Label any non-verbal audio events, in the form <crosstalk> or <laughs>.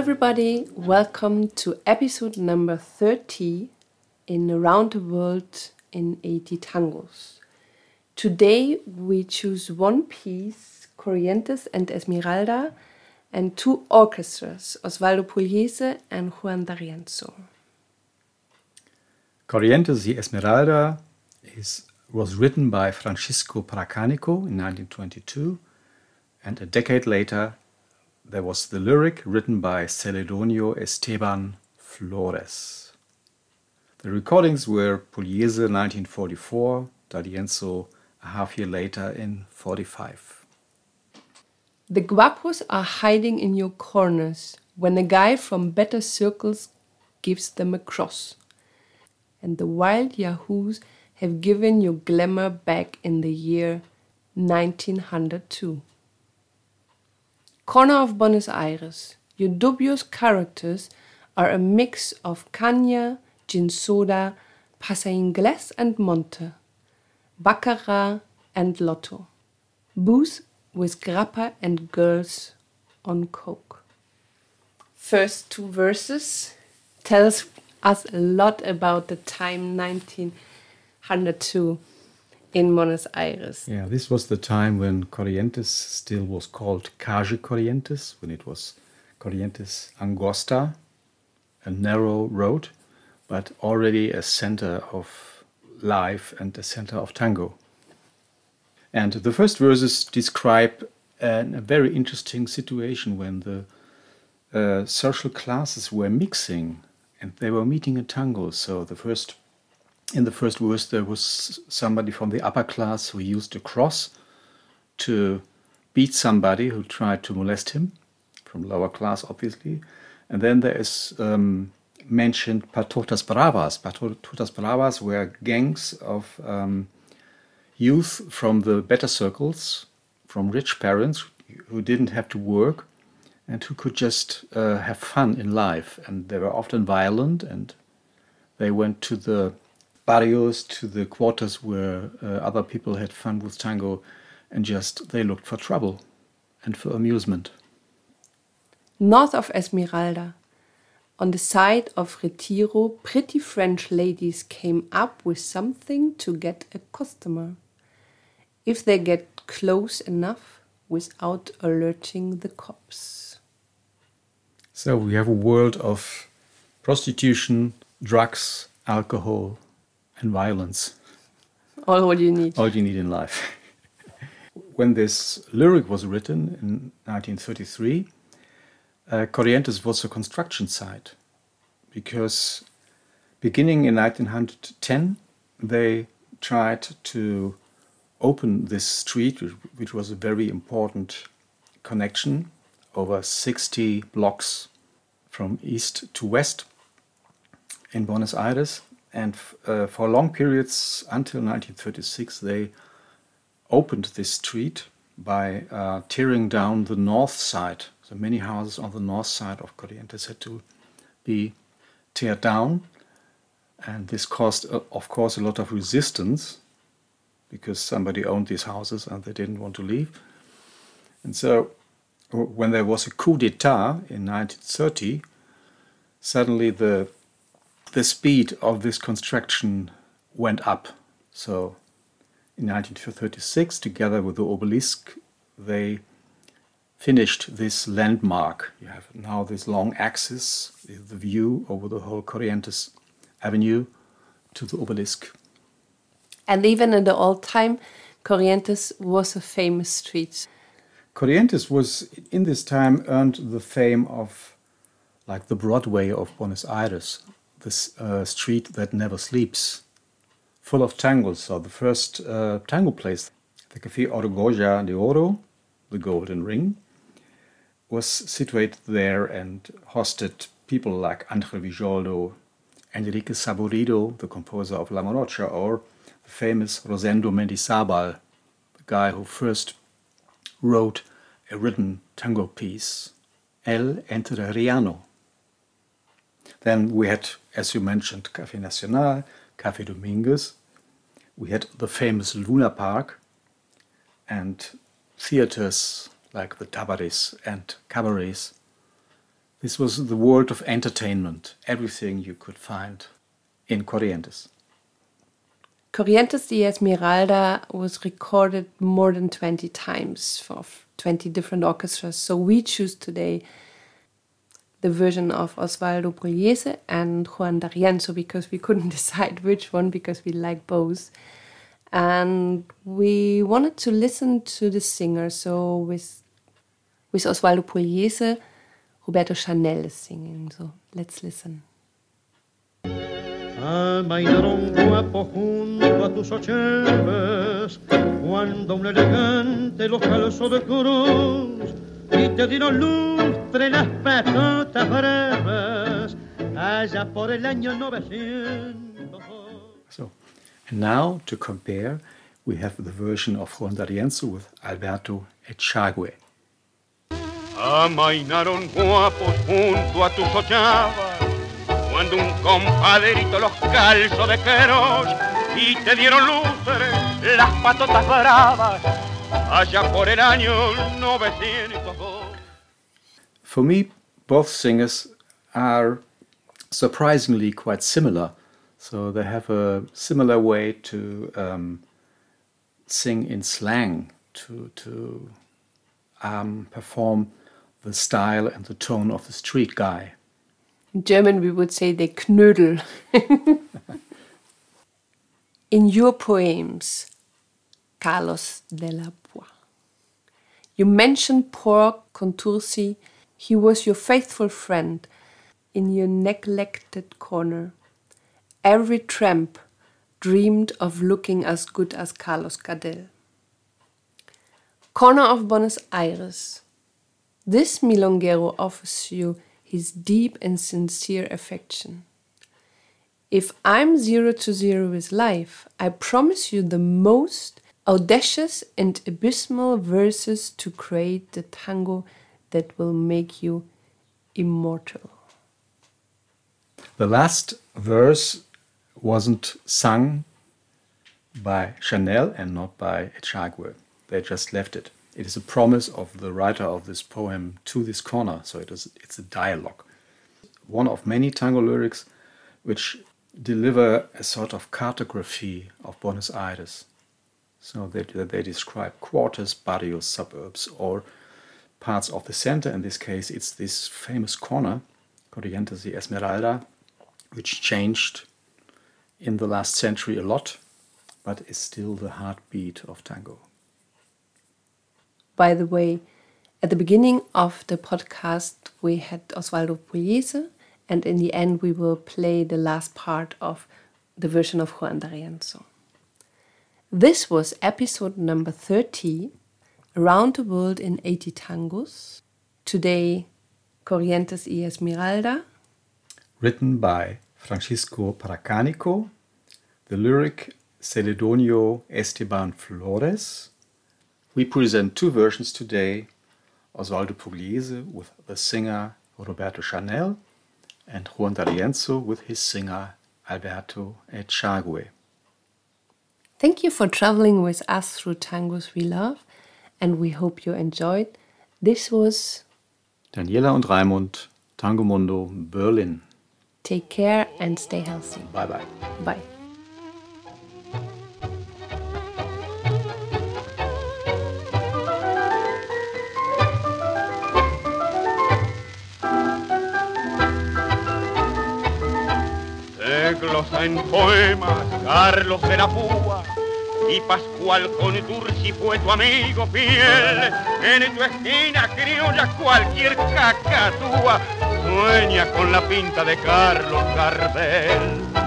everybody. Welcome to episode number 30 in Around the World in 80 Tangos. Today we choose one piece, Corrientes and Esmeralda, and two orchestras, Osvaldo Pugliese and Juan D'Arienzo. Corrientes y Esmeralda is, was written by Francisco Pracanico in 1922, and a decade later there was the lyric written by Celedonio Esteban Flores. The recordings were Pugliese 1944, D'Arienzo a half year later in 45. The guapos are hiding in your corners when a guy from better circles gives them a cross. And the wild yahoos have given you glamour back in the year 1902. Corner of Buenos Aires, your dubious characters are a mix of Caña, Gin Soda, Pasa Ingles and Monte, Baccarat and Lotto, booze with grappa and girls on coke. First two verses tells us a lot about the time 1902 in Buenos Aires. Yeah, this was the time when Corrientes still was called Calle Corrientes, when it was Corrientes Angosta, a narrow road, but already a center of life and a center of tango. And the first verses describe an, a very interesting situation when the uh, social classes were mixing and they were meeting in tango. So the first, in the first verse, there was somebody from the upper class who used a cross to beat somebody who tried to molest him, from lower class, obviously. And then there is um, mentioned patotas bravas. Patotas bravas were gangs of um, youth from the better circles, from rich parents who didn't have to work and who could just uh, have fun in life. And they were often violent, and they went to the barrios, to the quarters where uh, other people had fun with tango, and just they looked for trouble and for amusement. North of Esmeralda, on the side of Retiro, pretty French ladies came up with something to get a customer if they get close enough without alerting the cops. So we have a world of prostitution, drugs, alcohol, and violence. All what you need. All you need in life. <laughs> when this lyric was written in 1933, uh, Corrientes was a construction site because beginning in 1910, they tried to open this street, which was a very important connection over 60 blocks from east to west in Buenos Aires. And uh, for long periods until 1936, they opened this street by uh, tearing down the north side. So many houses on the north side of Corrientes had to be teared down. And this caused, uh, of course, a lot of resistance because somebody owned these houses and they didn't want to leave. And so when there was a coup d'etat in 1930, suddenly the the speed of this construction went up. So in 1936, together with the obelisk, they finished this landmark. You have now this long axis, the view over the whole Corrientes Avenue to the obelisk. And even in the old time, Corrientes was a famous street. Corrientes was, in this time, earned the fame of like the Broadway of Buenos Aires, this uh, street that never sleeps, full of tangos. So the first uh, tango place, the Café Argolla de Oro, the Golden Ring, was situated there and hosted people like Andre Villoldo, Enrique Saborido, the composer of La Morocha, or the famous Rosendo Mendizabal, the guy who first wrote a written tango piece, El Entrerriano. Then we had, as you mentioned, Café Nacional, Café Dominguez. We had the famous Luna Park and theaters like the Tabares and cabarets This was the world of entertainment, everything you could find in Corrientes. Corrientes de Esmeralda was recorded more than 20 times for 20 different orchestras. So we choose today the version of Osvaldo Pugliese and Juan D'Arienzo because we couldn't <laughs> decide which one because we like both. And we wanted to listen to the singer. So with with Osvaldo Pugliese, Roberto Chanel is singing. So let's listen. Ah, amainaron guapo junto a tus cuando un elegante los calzó de cruz y te dieron lustre las patotas breves, allá por el año 900. So, and now to compare, we have the version of Juan D'Arienzo with Alberto Echagüe. Amainaron ah, guapos junto a tus ochavas, cuando un compadrito los calzó de queros y te dieron lustre las patotas bravas, allá por el año 902. For me, both singers are surprisingly quite similar. So they have a similar way to um, sing in slang, to, to um, perform the style and the tone of the street guy. In German, we would say they knödel. <laughs> In your poems, Carlos de la Púa, you mentioned poor Contursi. He was your faithful friend in your neglected corner. Every tramp dreamed of looking as good as Carlos Gardel. Corner of Buenos Aires. This milonguero offers you his deep and sincere affection. If I'm zero to zero with life, I promise you the most audacious and abysmal verses to create the tango that will make you immortal. The last verse wasn't sung by Chanel and not by Echagüe. They just left it. It is a promise of the writer of this poem to this corner, so it is, it's a dialogue. One of many tango lyrics which deliver a sort of cartography of Buenos Aires. So they, they describe quarters, barrios, suburbs, or parts of the center. In this case, it's this famous corner, Corrientes de Esmeralda, which changed in the last century a lot, but is still the heartbeat of tango. By the way, at the beginning of the podcast, we had Osvaldo Pugliese, and in the end, we will play the last part of the version of Juan D'Arienzo. This was episode number 30, Around the World in 80 Tangos. Today, Corrientes y Esmeralda. Written by Francisco Pracanico, the lyric Celedonio Esteban Flores. We present two versions today Osvaldo Pugliese with the singer Roberto Chanel and Juan D'Arienzo with his singer Alberto Echagüe. Thank you for traveling with us through tangos we love, and we hope you enjoyed. This was Daniela und Raimund, Tango Mundo, Berlin. Take care and stay healthy. Bye bye. Bye. Se glosa en poemas Carlos de la Púa y Pascual Contursi fue tu amigo fiel. En tu esquina criolla cualquier cacatúa sueña con la pinta de Carlos Gardel.